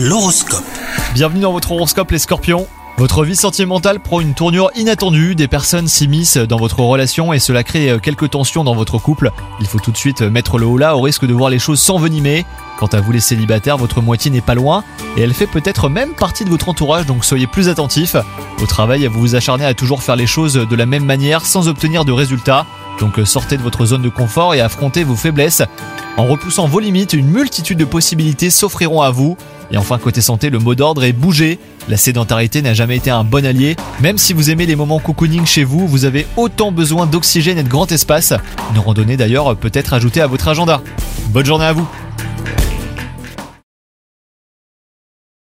L'horoscope. Bienvenue dans votre horoscope les scorpions. Votre vie sentimentale prend une tournure inattendue, des personnes s'immiscent dans votre relation et cela crée quelques tensions dans votre couple. Il faut tout de suite mettre le haut là au risque de voir les choses s'envenimer. Quant à vous les célibataires, votre moitié n'est pas loin et elle fait peut-être même partie de votre entourage donc soyez plus attentifs. Au travail, vous vous acharnez à toujours faire les choses de la même manière sans obtenir de résultats. Donc sortez de votre zone de confort et affrontez vos faiblesses. En repoussant vos limites, une multitude de possibilités s'offriront à vous. Et enfin, côté santé, le mot d'ordre est bouger. La sédentarité n'a jamais été un bon allié. Même si vous aimez les moments cocooning chez vous, vous avez autant besoin d'oxygène et de grand espace. Une randonnée d'ailleurs peut être ajoutée à votre agenda. Bonne journée à vous